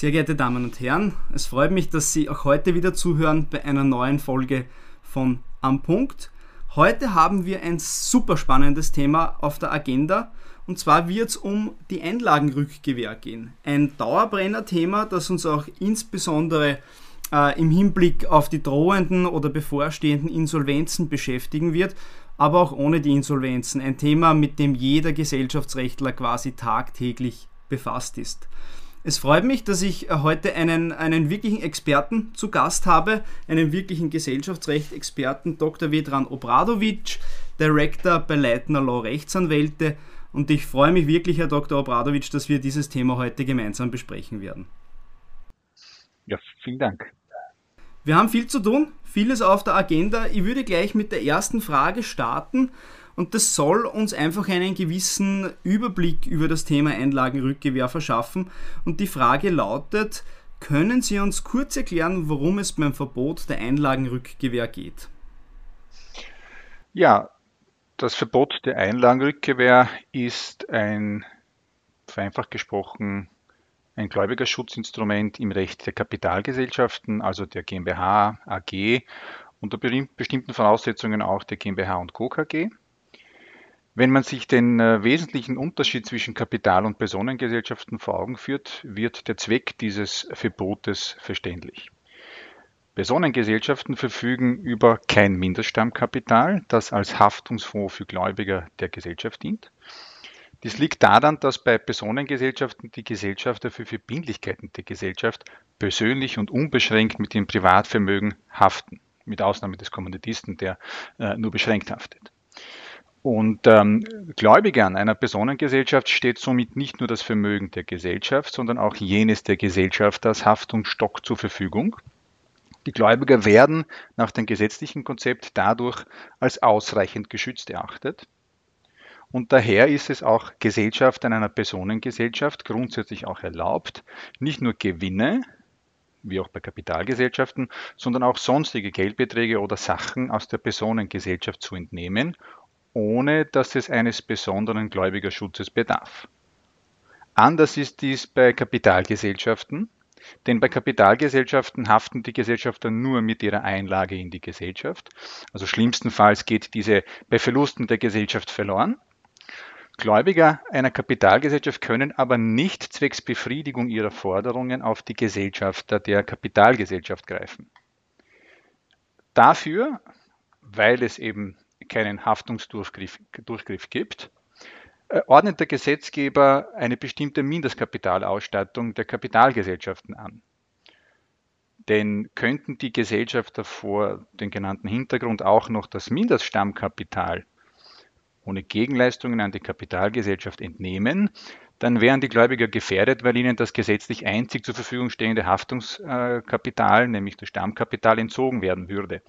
Sehr geehrte Damen und Herren, es freut mich, dass Sie auch heute wieder zuhören bei einer neuen Folge von Am Punkt. Heute haben wir ein super spannendes Thema auf der Agenda und zwar wird es um die Einlagenrückgewähr gehen. Ein Dauerbrenner-Thema, das uns auch insbesondere äh, im Hinblick auf die drohenden oder bevorstehenden Insolvenzen beschäftigen wird, aber auch ohne die Insolvenzen. Ein Thema, mit dem jeder Gesellschaftsrechtler quasi tagtäglich befasst ist. Es freut mich, dass ich äh, heute einen, einen wirklichen Experten zu Gast habe, einen wirklichen Gesellschaftsrechtsexperten, Dr. Vedran Obradovic, Director bei Leitner Law Rechtsanwälte. Und ich freue mich wirklich, Herr Dr. Obradovic, dass wir dieses Thema heute gemeinsam besprechen werden. Ja, vielen Dank. Wir haben viel zu tun, vieles auf der Agenda. Ich würde gleich mit der ersten Frage starten. Und das soll uns einfach einen gewissen Überblick über das Thema Einlagenrückgewehr verschaffen. Und die Frage lautet, können Sie uns kurz erklären, worum es beim Verbot der Einlagenrückgewehr geht? Ja, das Verbot der Einlagenrückgewehr ist ein, vereinfacht gesprochen, ein Gläubigerschutzinstrument im Recht der Kapitalgesellschaften, also der GmbH, AG, unter bestimmten Voraussetzungen auch der GmbH und Co. KG. Wenn man sich den äh, wesentlichen Unterschied zwischen Kapital- und Personengesellschaften vor Augen führt, wird der Zweck dieses Verbotes verständlich. Personengesellschaften verfügen über kein Mindeststammkapital, das als Haftungsfonds für Gläubiger der Gesellschaft dient. Dies liegt daran, dass bei Personengesellschaften die Gesellschafter für Verbindlichkeiten der Gesellschaft persönlich und unbeschränkt mit dem Privatvermögen haften, mit Ausnahme des Kommanditisten, der äh, nur beschränkt haftet. Und ähm, Gläubigern einer Personengesellschaft steht somit nicht nur das Vermögen der Gesellschaft, sondern auch jenes der Gesellschaft als Haftungsstock zur Verfügung. Die Gläubiger werden nach dem gesetzlichen Konzept dadurch als ausreichend geschützt erachtet. Und daher ist es auch Gesellschaftern einer Personengesellschaft grundsätzlich auch erlaubt, nicht nur Gewinne, wie auch bei Kapitalgesellschaften, sondern auch sonstige Geldbeträge oder Sachen aus der Personengesellschaft zu entnehmen ohne dass es eines besonderen Gläubigerschutzes bedarf. Anders ist dies bei Kapitalgesellschaften, denn bei Kapitalgesellschaften haften die Gesellschafter nur mit ihrer Einlage in die Gesellschaft. Also schlimmstenfalls geht diese bei Verlusten der Gesellschaft verloren. Gläubiger einer Kapitalgesellschaft können aber nicht zwecks Befriedigung ihrer Forderungen auf die Gesellschafter der Kapitalgesellschaft greifen. Dafür, weil es eben keinen Haftungsdurchgriff Durchgriff gibt, äh, ordnet der Gesetzgeber eine bestimmte Mindestkapitalausstattung der Kapitalgesellschaften an. Denn könnten die Gesellschafter vor dem genannten Hintergrund auch noch das Mindeststammkapital ohne Gegenleistungen an die Kapitalgesellschaft entnehmen, dann wären die Gläubiger gefährdet, weil ihnen das gesetzlich einzig zur Verfügung stehende Haftungskapital, nämlich das Stammkapital, entzogen werden würde.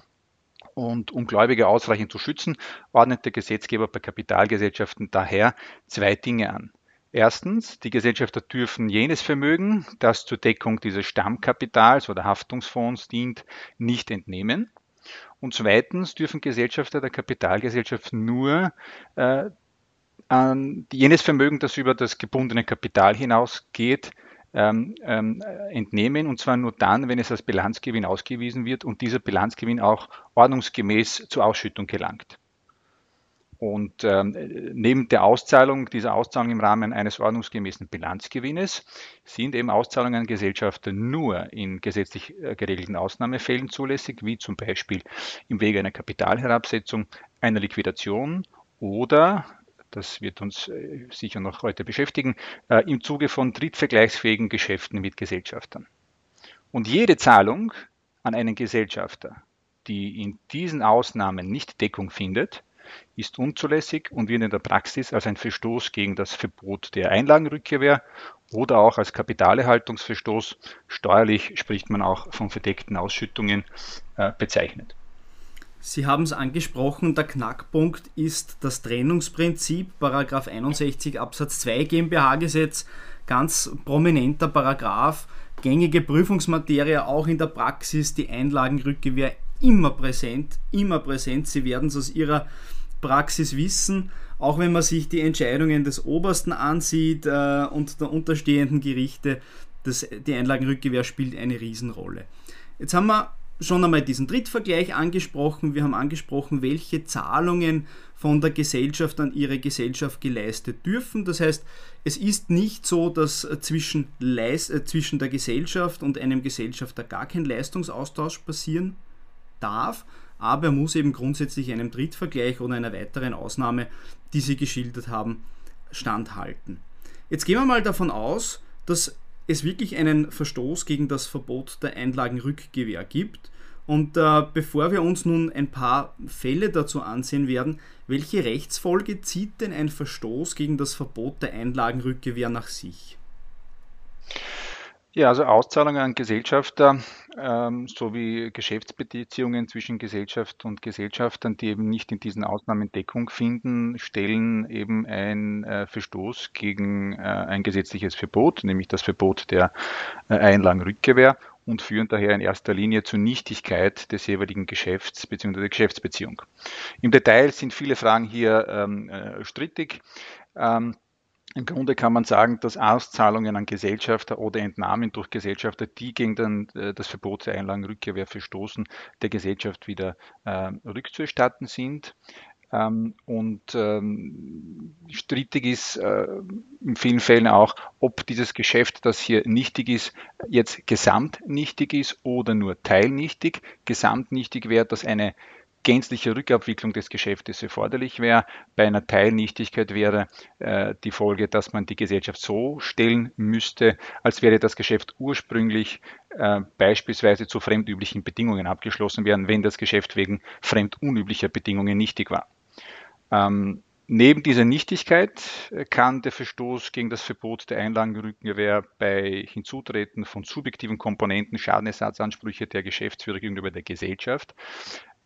Und um Gläubige ausreichend zu schützen, ordnet der Gesetzgeber bei Kapitalgesellschaften daher zwei Dinge an. Erstens, die Gesellschafter dürfen jenes Vermögen, das zur Deckung dieses Stammkapitals oder Haftungsfonds dient, nicht entnehmen. Und zweitens dürfen Gesellschafter der Kapitalgesellschaft nur äh, an jenes Vermögen, das über das gebundene Kapital hinausgeht, ähm, ähm, entnehmen und zwar nur dann, wenn es als Bilanzgewinn ausgewiesen wird und dieser Bilanzgewinn auch ordnungsgemäß zur Ausschüttung gelangt. Und ähm, neben der Auszahlung, dieser Auszahlung im Rahmen eines ordnungsgemäßen Bilanzgewinnes sind eben Auszahlungen an Gesellschafter nur in gesetzlich äh, geregelten Ausnahmefällen zulässig, wie zum Beispiel im Wege einer Kapitalherabsetzung, einer Liquidation oder das wird uns äh, sicher noch heute beschäftigen, äh, im Zuge von drittvergleichsfähigen Geschäften mit Gesellschaftern. Und jede Zahlung an einen Gesellschafter, die in diesen Ausnahmen nicht Deckung findet, ist unzulässig und wird in der Praxis als ein Verstoß gegen das Verbot der Einlagenrückkehr oder auch als Kapitalerhaltungsverstoß, steuerlich spricht man auch von verdeckten Ausschüttungen, äh, bezeichnet. Sie haben es angesprochen, der Knackpunkt ist das Trennungsprinzip, Paragraph 61 Absatz 2 GmbH-Gesetz, ganz prominenter Paragraph, gängige Prüfungsmaterie, auch in der Praxis, die Einlagenrückgewehr immer präsent, immer präsent. Sie werden es aus Ihrer Praxis wissen, auch wenn man sich die Entscheidungen des Obersten ansieht äh, und der unterstehenden Gerichte, das, die Einlagenrückgewehr spielt eine Riesenrolle. Jetzt haben wir schon einmal diesen Drittvergleich angesprochen. Wir haben angesprochen, welche Zahlungen von der Gesellschaft an ihre Gesellschaft geleistet dürfen. Das heißt, es ist nicht so, dass zwischen, Leist äh, zwischen der Gesellschaft und einem Gesellschafter gar kein Leistungsaustausch passieren darf, aber er muss eben grundsätzlich einem Drittvergleich oder einer weiteren Ausnahme, die Sie geschildert haben, standhalten. Jetzt gehen wir mal davon aus, dass es wirklich einen Verstoß gegen das Verbot der Einlagenrückgewehr gibt. Und äh, bevor wir uns nun ein paar Fälle dazu ansehen werden, welche Rechtsfolge zieht denn ein Verstoß gegen das Verbot der Einlagenrückgewehr nach sich? Ja, also Auszahlungen an Gesellschafter ähm, sowie Geschäftsbeziehungen zwischen Gesellschaft und Gesellschaftern, die eben nicht in diesen Ausnahmen Deckung finden, stellen eben ein äh, Verstoß gegen äh, ein gesetzliches Verbot, nämlich das Verbot der äh, Einlagenrückgewehr und führen daher in erster Linie zur Nichtigkeit des jeweiligen Geschäfts bzw. der Geschäftsbeziehung. Im Detail sind viele Fragen hier ähm, äh, strittig. Ähm, im Grunde kann man sagen, dass Auszahlungen an Gesellschafter oder Entnahmen durch Gesellschafter, die gegen den, äh, das Verbot der Einlagenrückkehr verstoßen, der Gesellschaft wieder äh, rückzuerstatten sind. Ähm, und ähm, strittig ist äh, in vielen Fällen auch, ob dieses Geschäft, das hier nichtig ist, jetzt gesamtnichtig ist oder nur teilnichtig. Gesamtnichtig wäre, dass eine gänzliche Rückabwicklung des Geschäftes erforderlich wäre. Bei einer Teilnichtigkeit wäre äh, die Folge, dass man die Gesellschaft so stellen müsste, als wäre das Geschäft ursprünglich äh, beispielsweise zu fremdüblichen Bedingungen abgeschlossen werden, wenn das Geschäft wegen fremdunüblicher Bedingungen nichtig war. Ähm, Neben dieser Nichtigkeit äh, kann der Verstoß gegen das Verbot der Einlagenrückengewehr bei Hinzutreten von subjektiven Komponenten Schadenersatzansprüche der Geschäftsführer gegenüber der Gesellschaft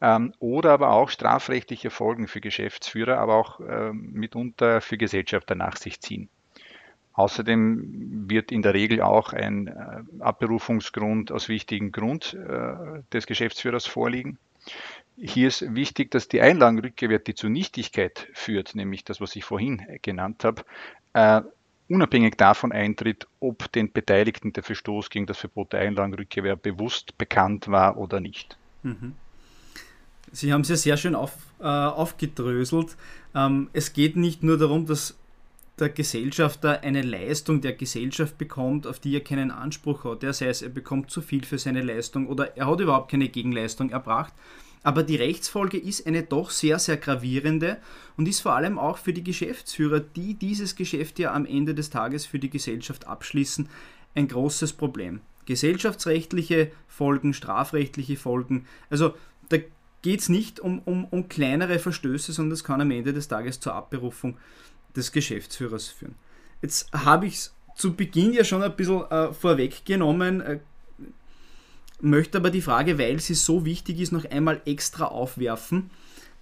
ähm, oder aber auch strafrechtliche Folgen für Geschäftsführer, aber auch ähm, mitunter für Gesellschafter nach sich ziehen. Außerdem wird in der Regel auch ein äh, Abberufungsgrund aus wichtigen Grund äh, des Geschäftsführers vorliegen. Hier ist wichtig, dass die Einlagenrückkehr, die zur Nichtigkeit führt, nämlich das, was ich vorhin genannt habe, äh, unabhängig davon eintritt, ob den Beteiligten der Verstoß gegen das Verbot der Einlagenrückkehr bewusst bekannt war oder nicht. Mhm. Sie haben es ja sehr schön auf, äh, aufgedröselt. Ähm, es geht nicht nur darum, dass der Gesellschafter eine Leistung der Gesellschaft bekommt, auf die er keinen Anspruch hat. Ja, sei es, er bekommt zu viel für seine Leistung oder er hat überhaupt keine Gegenleistung erbracht. Aber die Rechtsfolge ist eine doch sehr, sehr gravierende und ist vor allem auch für die Geschäftsführer, die dieses Geschäft ja am Ende des Tages für die Gesellschaft abschließen, ein großes Problem. Gesellschaftsrechtliche Folgen, strafrechtliche Folgen. Also da geht es nicht um, um, um kleinere Verstöße, sondern es kann am Ende des Tages zur Abberufung des Geschäftsführers führen. Jetzt habe ich es zu Beginn ja schon ein bisschen äh, vorweggenommen, äh, möchte aber die Frage, weil sie so wichtig ist, noch einmal extra aufwerfen.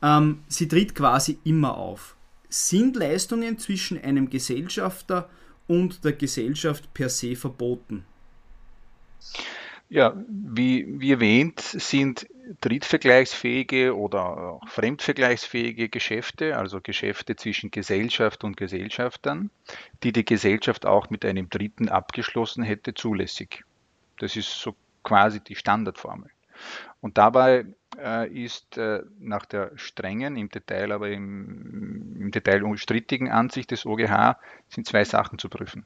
Ähm, sie tritt quasi immer auf. Sind Leistungen zwischen einem Gesellschafter und der Gesellschaft per se verboten? Ja, wie, wie erwähnt, sind drittvergleichsfähige oder auch fremdvergleichsfähige Geschäfte, also Geschäfte zwischen Gesellschaft und Gesellschaftern, die die Gesellschaft auch mit einem Dritten abgeschlossen hätte, zulässig. Das ist so quasi die Standardformel. Und dabei äh, ist äh, nach der strengen, im Detail aber im, im Detail unstrittigen Ansicht des OGH sind zwei Sachen zu prüfen.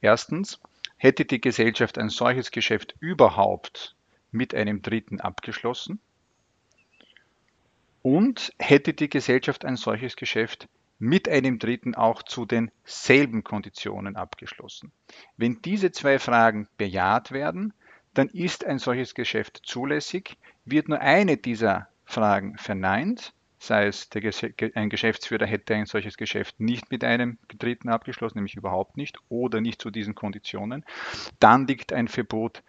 Erstens, hätte die Gesellschaft ein solches Geschäft überhaupt mit einem Dritten abgeschlossen und hätte die Gesellschaft ein solches Geschäft mit einem Dritten auch zu denselben Konditionen abgeschlossen. Wenn diese zwei Fragen bejaht werden, dann ist ein solches Geschäft zulässig. Wird nur eine dieser Fragen verneint, sei es ein Geschäftsführer hätte ein solches Geschäft nicht mit einem Dritten abgeschlossen, nämlich überhaupt nicht, oder nicht zu diesen Konditionen, dann liegt ein Verbot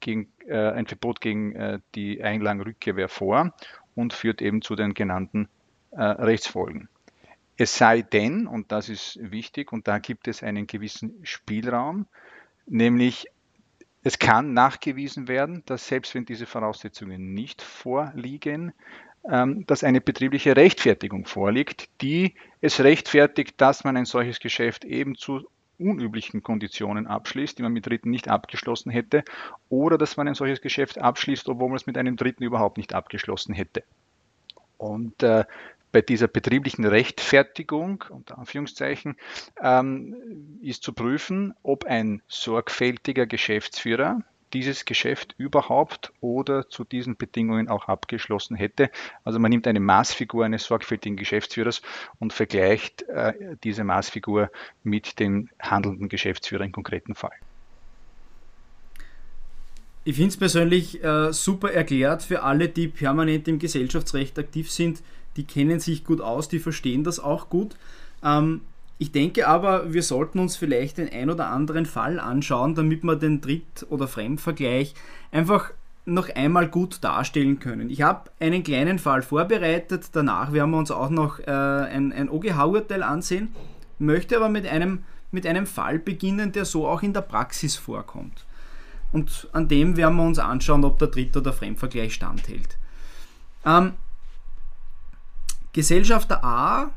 gegen, äh, ein Verbot gegen äh, die Einlagenrückkehr vor und führt eben zu den genannten äh, Rechtsfolgen. Es sei denn, und das ist wichtig, und da gibt es einen gewissen Spielraum, nämlich es kann nachgewiesen werden, dass selbst wenn diese Voraussetzungen nicht vorliegen, dass eine betriebliche Rechtfertigung vorliegt, die es rechtfertigt, dass man ein solches Geschäft eben zu unüblichen Konditionen abschließt, die man mit Dritten nicht abgeschlossen hätte, oder dass man ein solches Geschäft abschließt, obwohl man es mit einem Dritten überhaupt nicht abgeschlossen hätte. Und äh, bei dieser betrieblichen Rechtfertigung, unter Anführungszeichen, ähm, ist zu prüfen, ob ein sorgfältiger Geschäftsführer dieses Geschäft überhaupt oder zu diesen Bedingungen auch abgeschlossen hätte. Also man nimmt eine Maßfigur eines sorgfältigen Geschäftsführers und vergleicht äh, diese Maßfigur mit dem handelnden Geschäftsführer im konkreten Fall. Ich finde es persönlich äh, super erklärt für alle, die permanent im Gesellschaftsrecht aktiv sind. Die kennen sich gut aus, die verstehen das auch gut. Ähm, ich denke aber, wir sollten uns vielleicht den ein oder anderen Fall anschauen, damit wir den Dritt- oder Fremdvergleich einfach noch einmal gut darstellen können. Ich habe einen kleinen Fall vorbereitet, danach werden wir uns auch noch äh, ein, ein OGH-Urteil ansehen, möchte aber mit einem, mit einem Fall beginnen, der so auch in der Praxis vorkommt. Und an dem werden wir uns anschauen, ob der Dritt- oder Fremdvergleich standhält. Ähm, Gesellschafter A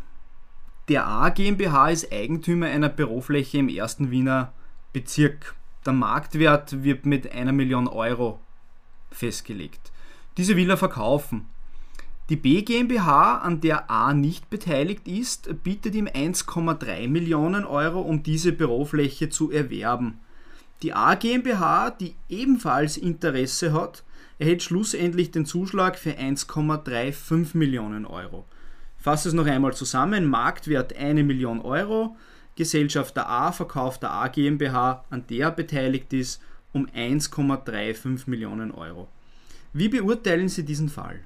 der A GmbH ist Eigentümer einer Bürofläche im ersten Wiener Bezirk. Der Marktwert wird mit einer Million Euro festgelegt. Diese will er verkaufen. Die B GmbH, an der A nicht beteiligt ist, bietet ihm 1,3 Millionen Euro, um diese Bürofläche zu erwerben. Die A GmbH, die ebenfalls Interesse hat, erhält schlussendlich den Zuschlag für 1,35 Millionen Euro fasse es noch einmal zusammen. Marktwert 1 Million Euro. Gesellschafter A verkauft der A GmbH, an der er beteiligt ist, um 1,35 Millionen Euro. Wie beurteilen Sie diesen Fall?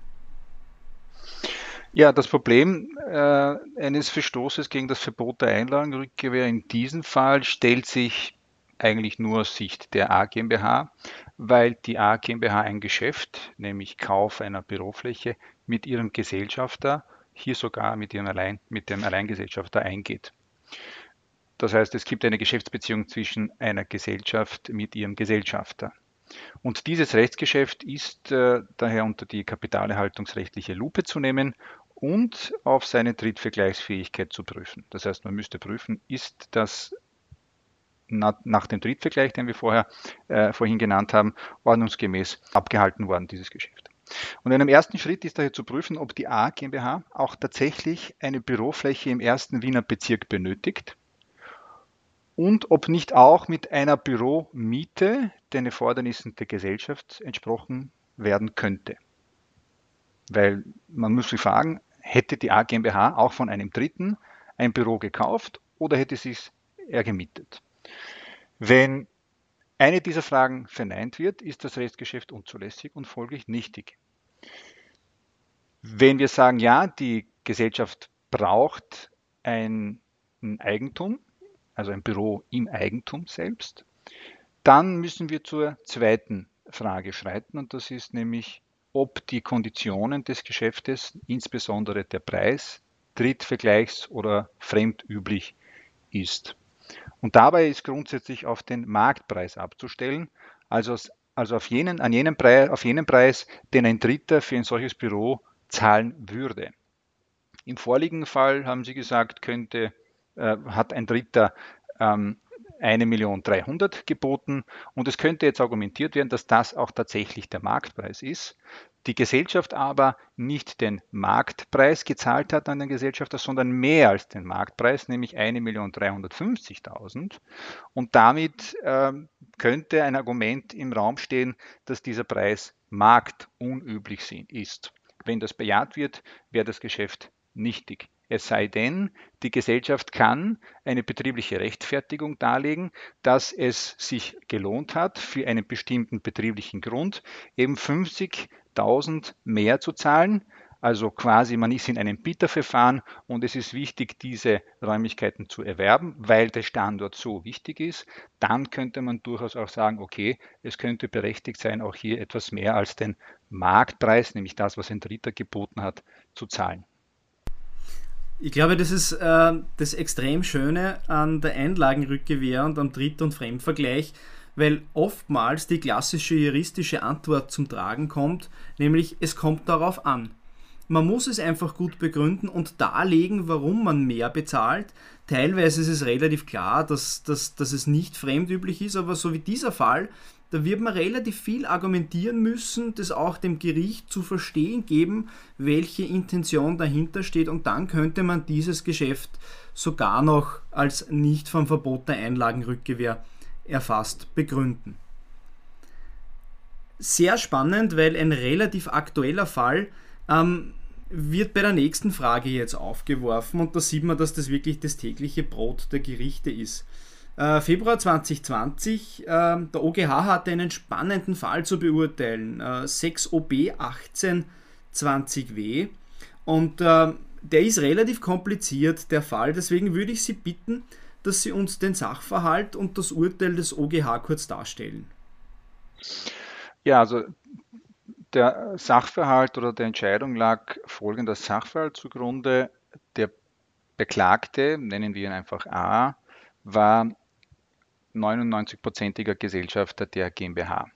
Ja, das Problem äh, eines Verstoßes gegen das Verbot der Einlagenrückgewehr in diesem Fall stellt sich eigentlich nur aus Sicht der A GmbH, weil die A GmbH ein Geschäft, nämlich Kauf einer Bürofläche, mit ihrem Gesellschafter hier sogar mit, ihrem Allein, mit dem Alleingesellschafter eingeht. Das heißt, es gibt eine Geschäftsbeziehung zwischen einer Gesellschaft mit ihrem Gesellschafter. Und dieses Rechtsgeschäft ist äh, daher unter die kapitalerhaltungsrechtliche Lupe zu nehmen und auf seine Drittvergleichsfähigkeit zu prüfen. Das heißt, man müsste prüfen, ist das nach, nach dem Drittvergleich, den wir vorher, äh, vorhin genannt haben, ordnungsgemäß abgehalten worden, dieses Geschäft. Und in einem ersten Schritt ist daher zu prüfen, ob die A GmbH auch tatsächlich eine Bürofläche im ersten Wiener Bezirk benötigt und ob nicht auch mit einer Büromiete den Erfordernissen der Gesellschaft entsprochen werden könnte. Weil man muss sich fragen, hätte die A GmbH auch von einem Dritten ein Büro gekauft oder hätte sie es er gemietet? Wenn eine dieser Fragen verneint wird, ist das Rechtsgeschäft unzulässig und folglich nichtig. Wenn wir sagen, ja, die Gesellschaft braucht ein Eigentum, also ein Büro im Eigentum selbst, dann müssen wir zur zweiten Frage schreiten und das ist nämlich, ob die Konditionen des Geschäftes, insbesondere der Preis, drittvergleichs- oder fremdüblich ist. Und dabei ist grundsätzlich auf den Marktpreis abzustellen, also, also auf, jenen, an jenen Preis, auf jenen Preis, den ein Dritter für ein solches Büro zahlen würde. Im vorliegenden Fall haben Sie gesagt, könnte, äh, hat ein Dritter ähm, 1.300.000 geboten und es könnte jetzt argumentiert werden, dass das auch tatsächlich der Marktpreis ist. Die Gesellschaft aber nicht den Marktpreis gezahlt hat an den Gesellschafter, sondern mehr als den Marktpreis, nämlich 1.350.000. Und damit äh, könnte ein Argument im Raum stehen, dass dieser Preis marktunüblich ist. Wenn das bejaht wird, wäre das Geschäft nichtig. Es sei denn, die Gesellschaft kann eine betriebliche Rechtfertigung darlegen, dass es sich gelohnt hat, für einen bestimmten betrieblichen Grund eben 50.000 mehr zu zahlen. Also quasi, man ist in einem Bieterverfahren und es ist wichtig, diese Räumlichkeiten zu erwerben, weil der Standort so wichtig ist. Dann könnte man durchaus auch sagen, okay, es könnte berechtigt sein, auch hier etwas mehr als den Marktpreis, nämlich das, was ein Dritter geboten hat, zu zahlen. Ich glaube, das ist äh, das extrem Schöne an der Einlagenrückgewehr und am Dritt- und Fremdvergleich, weil oftmals die klassische juristische Antwort zum Tragen kommt, nämlich es kommt darauf an. Man muss es einfach gut begründen und darlegen, warum man mehr bezahlt, Teilweise ist es relativ klar, dass, dass, dass es nicht fremdüblich ist, aber so wie dieser Fall, da wird man relativ viel argumentieren müssen, das auch dem Gericht zu verstehen geben, welche Intention dahinter steht und dann könnte man dieses Geschäft sogar noch als nicht vom Verbot der Einlagenrückgewehr erfasst begründen. Sehr spannend, weil ein relativ aktueller Fall ähm, wird bei der nächsten Frage jetzt aufgeworfen und da sieht man, dass das wirklich das tägliche Brot der Gerichte ist. Äh, Februar 2020, äh, der OGH hatte einen spannenden Fall zu beurteilen, äh, 6 OB 18 20W und äh, der ist relativ kompliziert, der Fall, deswegen würde ich Sie bitten, dass Sie uns den Sachverhalt und das Urteil des OGH kurz darstellen. Ja, also der Sachverhalt oder der Entscheidung lag folgender Sachverhalt zugrunde. Der Beklagte, nennen wir ihn einfach A, war 99-prozentiger Gesellschafter der GmbH.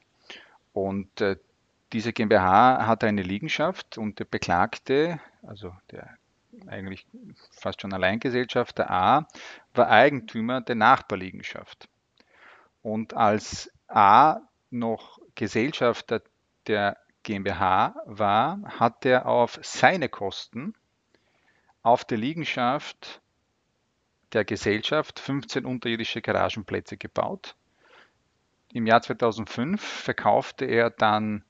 Und äh, diese GmbH hatte eine Liegenschaft und der Beklagte, also der eigentlich fast schon Alleingesellschafter A, war Eigentümer der Nachbarliegenschaft. Und als A noch Gesellschafter der GmbH war, hat er auf seine Kosten auf der Liegenschaft der Gesellschaft 15 unterirdische Garagenplätze gebaut. Im Jahr 2005 verkaufte er dann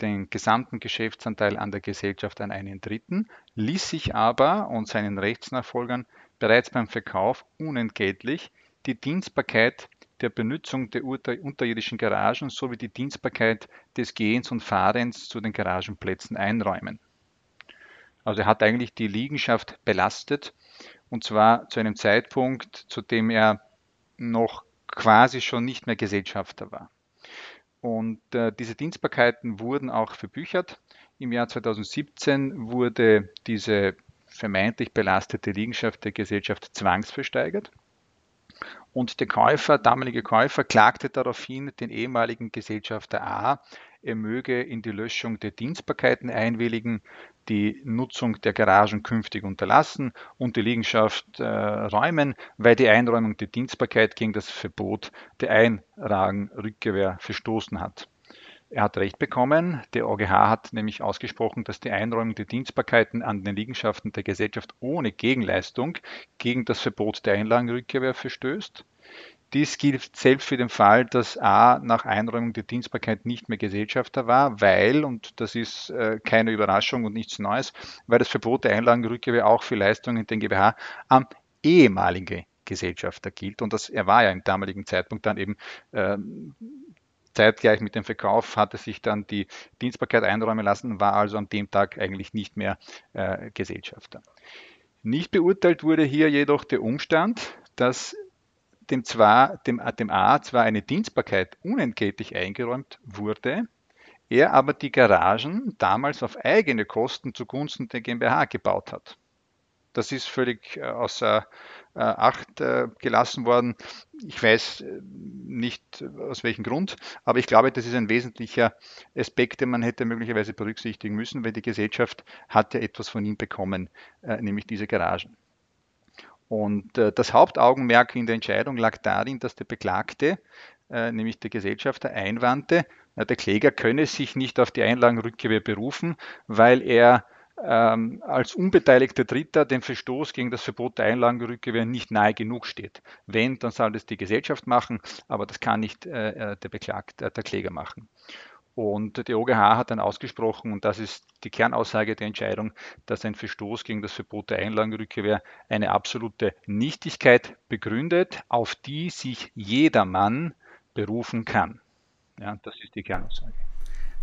den gesamten Geschäftsanteil an der Gesellschaft an einen Dritten, ließ sich aber und seinen Rechtsnachfolgern bereits beim Verkauf unentgeltlich die Dienstbarkeit der Benutzung der unterirdischen Garagen sowie die Dienstbarkeit des Gehens und Fahrens zu den Garagenplätzen einräumen. Also er hat eigentlich die Liegenschaft belastet und zwar zu einem Zeitpunkt, zu dem er noch quasi schon nicht mehr Gesellschafter war. Und äh, diese Dienstbarkeiten wurden auch verbüchert. Im Jahr 2017 wurde diese vermeintlich belastete Liegenschaft der Gesellschaft zwangsversteigert. Und der Käufer, damalige Käufer, klagte daraufhin den ehemaligen Gesellschafter A, er möge in die Löschung der Dienstbarkeiten einwilligen, die Nutzung der Garagen künftig unterlassen und die Liegenschaft äh, räumen, weil die Einräumung der Dienstbarkeit gegen das Verbot der Einragenrückgewehr verstoßen hat. Er hat recht bekommen. Der OGH hat nämlich ausgesprochen, dass die Einräumung der Dienstbarkeiten an den Liegenschaften der Gesellschaft ohne Gegenleistung gegen das Verbot der Einlagenrückkehr verstößt. Dies gilt selbst für den Fall, dass A nach Einräumung der Dienstbarkeit nicht mehr Gesellschafter war, weil, und das ist äh, keine Überraschung und nichts Neues, weil das Verbot der Einlagenrückkehr auch für Leistungen den GmbH am ehemalige Gesellschafter gilt. Und das, er war ja im damaligen Zeitpunkt dann eben ähm, zeitgleich mit dem Verkauf hatte sich dann die Dienstbarkeit einräumen lassen, war also an dem Tag eigentlich nicht mehr äh, Gesellschafter. Nicht beurteilt wurde hier jedoch der Umstand, dass dem, zwar, dem, dem A zwar eine Dienstbarkeit unentgeltlich eingeräumt wurde, er aber die Garagen damals auf eigene Kosten zugunsten der GmbH gebaut hat. Das ist völlig äh, außer äh, Acht äh, gelassen worden. Ich weiß nicht aus welchem Grund, aber ich glaube, das ist ein wesentlicher Aspekt, den man hätte möglicherweise berücksichtigen müssen, weil die Gesellschaft hat etwas von ihm bekommen, nämlich diese Garagen. Und das Hauptaugenmerk in der Entscheidung lag darin, dass der Beklagte, nämlich der Gesellschafter, einwandte, der Kläger könne sich nicht auf die Einlagenrückkehr berufen, weil er ähm, als unbeteiligter Dritter dem Verstoß gegen das Verbot der Einlagenrückgewehr nicht nahe genug steht. Wenn, dann soll das die Gesellschaft machen, aber das kann nicht äh, äh der Beklagte, äh, der Kläger machen. Und der OGH hat dann ausgesprochen, und das ist die Kernaussage der Entscheidung, dass ein Verstoß gegen das Verbot der Einlagenrückkehr eine absolute Nichtigkeit begründet, auf die sich jedermann berufen kann. Ja, das ist die Kernaussage.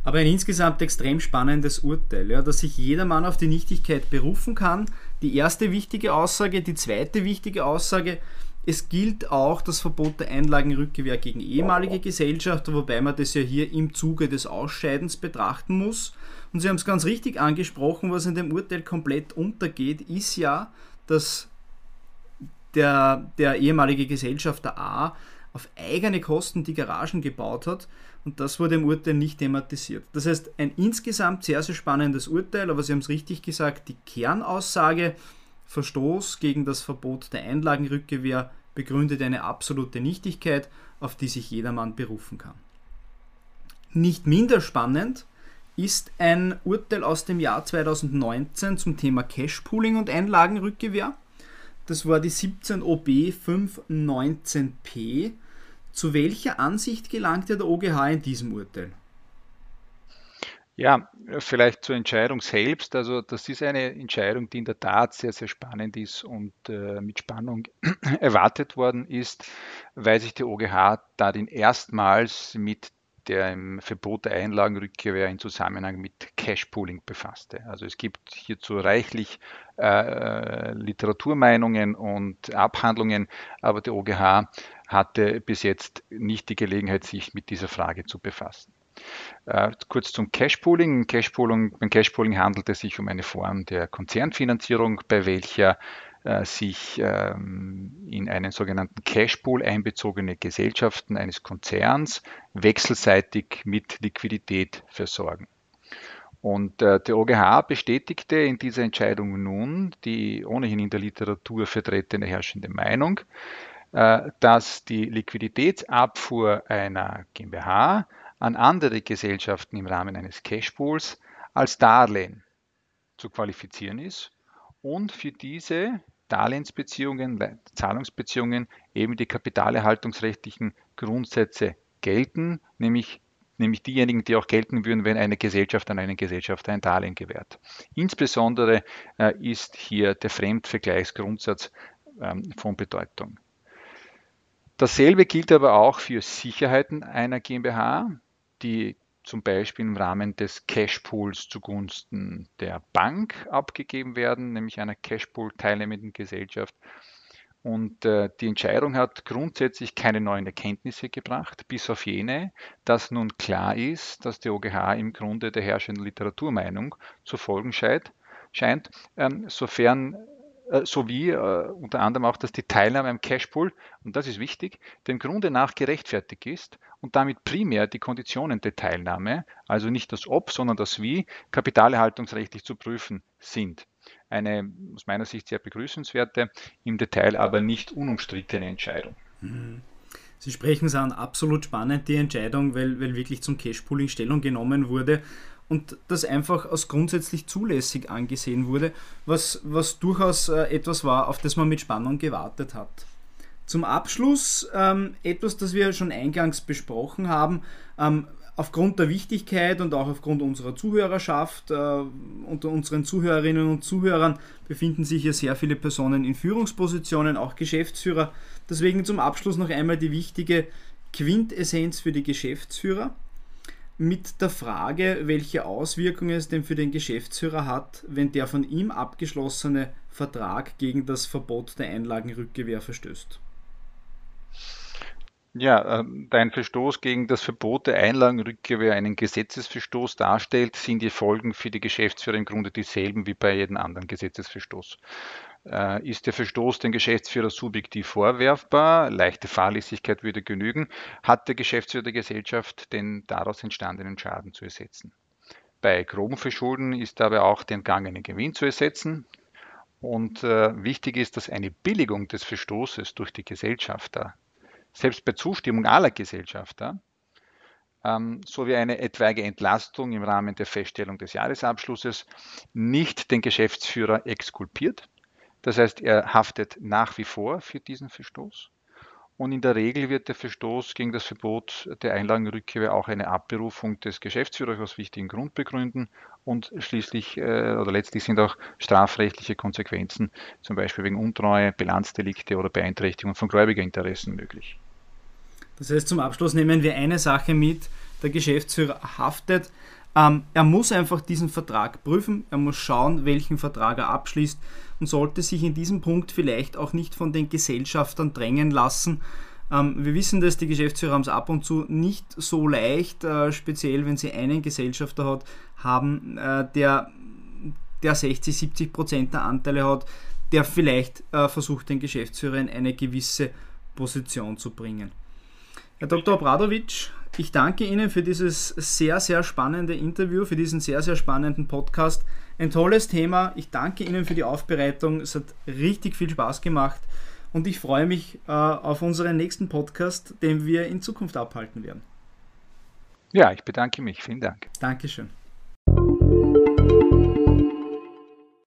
Aber ein insgesamt extrem spannendes Urteil, ja, dass sich jedermann auf die Nichtigkeit berufen kann. Die erste wichtige Aussage, die zweite wichtige Aussage, es gilt auch das Verbot der Einlagenrückgewehr gegen ehemalige Gesellschafter, wobei man das ja hier im Zuge des Ausscheidens betrachten muss. Und Sie haben es ganz richtig angesprochen, was in dem Urteil komplett untergeht, ist ja, dass der, der ehemalige Gesellschafter A auf eigene Kosten die Garagen gebaut hat und das wurde im Urteil nicht thematisiert. Das heißt, ein insgesamt sehr, sehr spannendes Urteil, aber Sie haben es richtig gesagt, die Kernaussage Verstoß gegen das Verbot der Einlagenrückgewehr begründet eine absolute Nichtigkeit, auf die sich jedermann berufen kann. Nicht minder spannend ist ein Urteil aus dem Jahr 2019 zum Thema Cashpooling und Einlagenrückgewehr. Das war die 17 OB 519P. Zu welcher Ansicht gelangte der OGH in diesem Urteil? Ja, vielleicht zur Entscheidung selbst. Also das ist eine Entscheidung, die in der Tat sehr, sehr spannend ist und äh, mit Spannung erwartet worden ist, weil sich der OGH da den erstmals mit dem Verbot der Einlagenrückkehr in Zusammenhang mit Cashpooling befasste. Also es gibt hierzu reichlich äh, Literaturmeinungen und Abhandlungen, aber der OGH hatte bis jetzt nicht die Gelegenheit, sich mit dieser Frage zu befassen. Äh, kurz zum Cashpooling. Beim Cashpooling handelt es sich um eine Form der Konzernfinanzierung, bei welcher äh, sich ähm, in einen sogenannten Cashpool einbezogene Gesellschaften eines Konzerns wechselseitig mit Liquidität versorgen. Und äh, der OGH bestätigte in dieser Entscheidung nun die ohnehin in der Literatur vertretene herrschende Meinung, äh, dass die Liquiditätsabfuhr einer GmbH an andere Gesellschaften im Rahmen eines Cashpools als Darlehen zu qualifizieren ist und für diese Darlehensbeziehungen, Zahlungsbeziehungen eben die kapitalerhaltungsrechtlichen Grundsätze gelten, nämlich, nämlich diejenigen, die auch gelten würden, wenn eine Gesellschaft an einen Gesellschafter ein Darlehen gewährt. Insbesondere äh, ist hier der Fremdvergleichsgrundsatz ähm, von Bedeutung. Dasselbe gilt aber auch für Sicherheiten einer GmbH die zum Beispiel im Rahmen des Cashpools zugunsten der Bank abgegeben werden, nämlich einer Cashpool teilnehmenden Gesellschaft. Und äh, die Entscheidung hat grundsätzlich keine neuen Erkenntnisse gebracht, bis auf jene, dass nun klar ist, dass der OGH im Grunde der herrschenden Literaturmeinung zu folgen scheint, scheint ähm, sofern äh, sowie äh, unter anderem auch, dass die Teilnahme am Cashpool, und das ist wichtig, dem Grunde nach gerechtfertigt ist und damit primär die Konditionen der Teilnahme, also nicht das Ob, sondern das Wie, kapitalerhaltungsrechtlich zu prüfen sind. Eine aus meiner Sicht sehr begrüßenswerte, im Detail aber nicht unumstrittene Entscheidung. Mhm. Sie sprechen es an, absolut spannend die Entscheidung, weil, weil wirklich zum Cashpooling Stellung genommen wurde und das einfach als grundsätzlich zulässig angesehen wurde, was, was durchaus äh, etwas war, auf das man mit Spannung gewartet hat. Zum Abschluss ähm, etwas, das wir schon eingangs besprochen haben. Ähm, aufgrund der Wichtigkeit und auch aufgrund unserer Zuhörerschaft, äh, unter unseren Zuhörerinnen und Zuhörern befinden sich hier sehr viele Personen in Führungspositionen, auch Geschäftsführer. Deswegen zum Abschluss noch einmal die wichtige Quintessenz für die Geschäftsführer mit der Frage, welche Auswirkungen es denn für den Geschäftsführer hat, wenn der von ihm abgeschlossene Vertrag gegen das Verbot der Einlagenrückgewehr verstößt. Ja, ähm, da ein Verstoß gegen das Verbot der Einlagenrückgewehr einen Gesetzesverstoß darstellt, sind die Folgen für die Geschäftsführer im Grunde dieselben wie bei jedem anderen Gesetzesverstoß. Äh, ist der Verstoß dem Geschäftsführer subjektiv vorwerfbar? Leichte Fahrlässigkeit würde genügen. Hat der Geschäftsführer der Gesellschaft den daraus entstandenen Schaden zu ersetzen? Bei groben Verschulden ist dabei auch der entgangene Gewinn zu ersetzen. Und äh, wichtig ist, dass eine Billigung des Verstoßes durch die Gesellschafter selbst bei Zustimmung aller Gesellschafter ähm, sowie eine etwaige Entlastung im Rahmen der Feststellung des Jahresabschlusses nicht den Geschäftsführer exkulpiert. Das heißt, er haftet nach wie vor für diesen Verstoß. Und in der Regel wird der Verstoß gegen das Verbot der Einlagenrückkehr auch eine Abberufung des Geschäftsführers aus wichtigen Grund begründen. Und schließlich äh, oder letztlich sind auch strafrechtliche Konsequenzen, zum Beispiel wegen Untreue, Bilanzdelikte oder Beeinträchtigung von Gläubigerinteressen möglich. Das heißt, zum Abschluss nehmen wir eine Sache mit, der Geschäftsführer haftet. Ähm, er muss einfach diesen Vertrag prüfen, er muss schauen, welchen Vertrag er abschließt und sollte sich in diesem Punkt vielleicht auch nicht von den Gesellschaftern drängen lassen. Ähm, wir wissen, dass die Geschäftsführer haben es ab und zu nicht so leicht, äh, speziell wenn sie einen Gesellschafter hat, haben, äh, der, der 60, 70 Prozent der Anteile hat, der vielleicht äh, versucht, den Geschäftsführer in eine gewisse Position zu bringen. Herr Dr. Obradovic, ich danke Ihnen für dieses sehr, sehr spannende Interview, für diesen sehr, sehr spannenden Podcast. Ein tolles Thema. Ich danke Ihnen für die Aufbereitung. Es hat richtig viel Spaß gemacht und ich freue mich äh, auf unseren nächsten Podcast, den wir in Zukunft abhalten werden. Ja, ich bedanke mich. Vielen Dank. Dankeschön.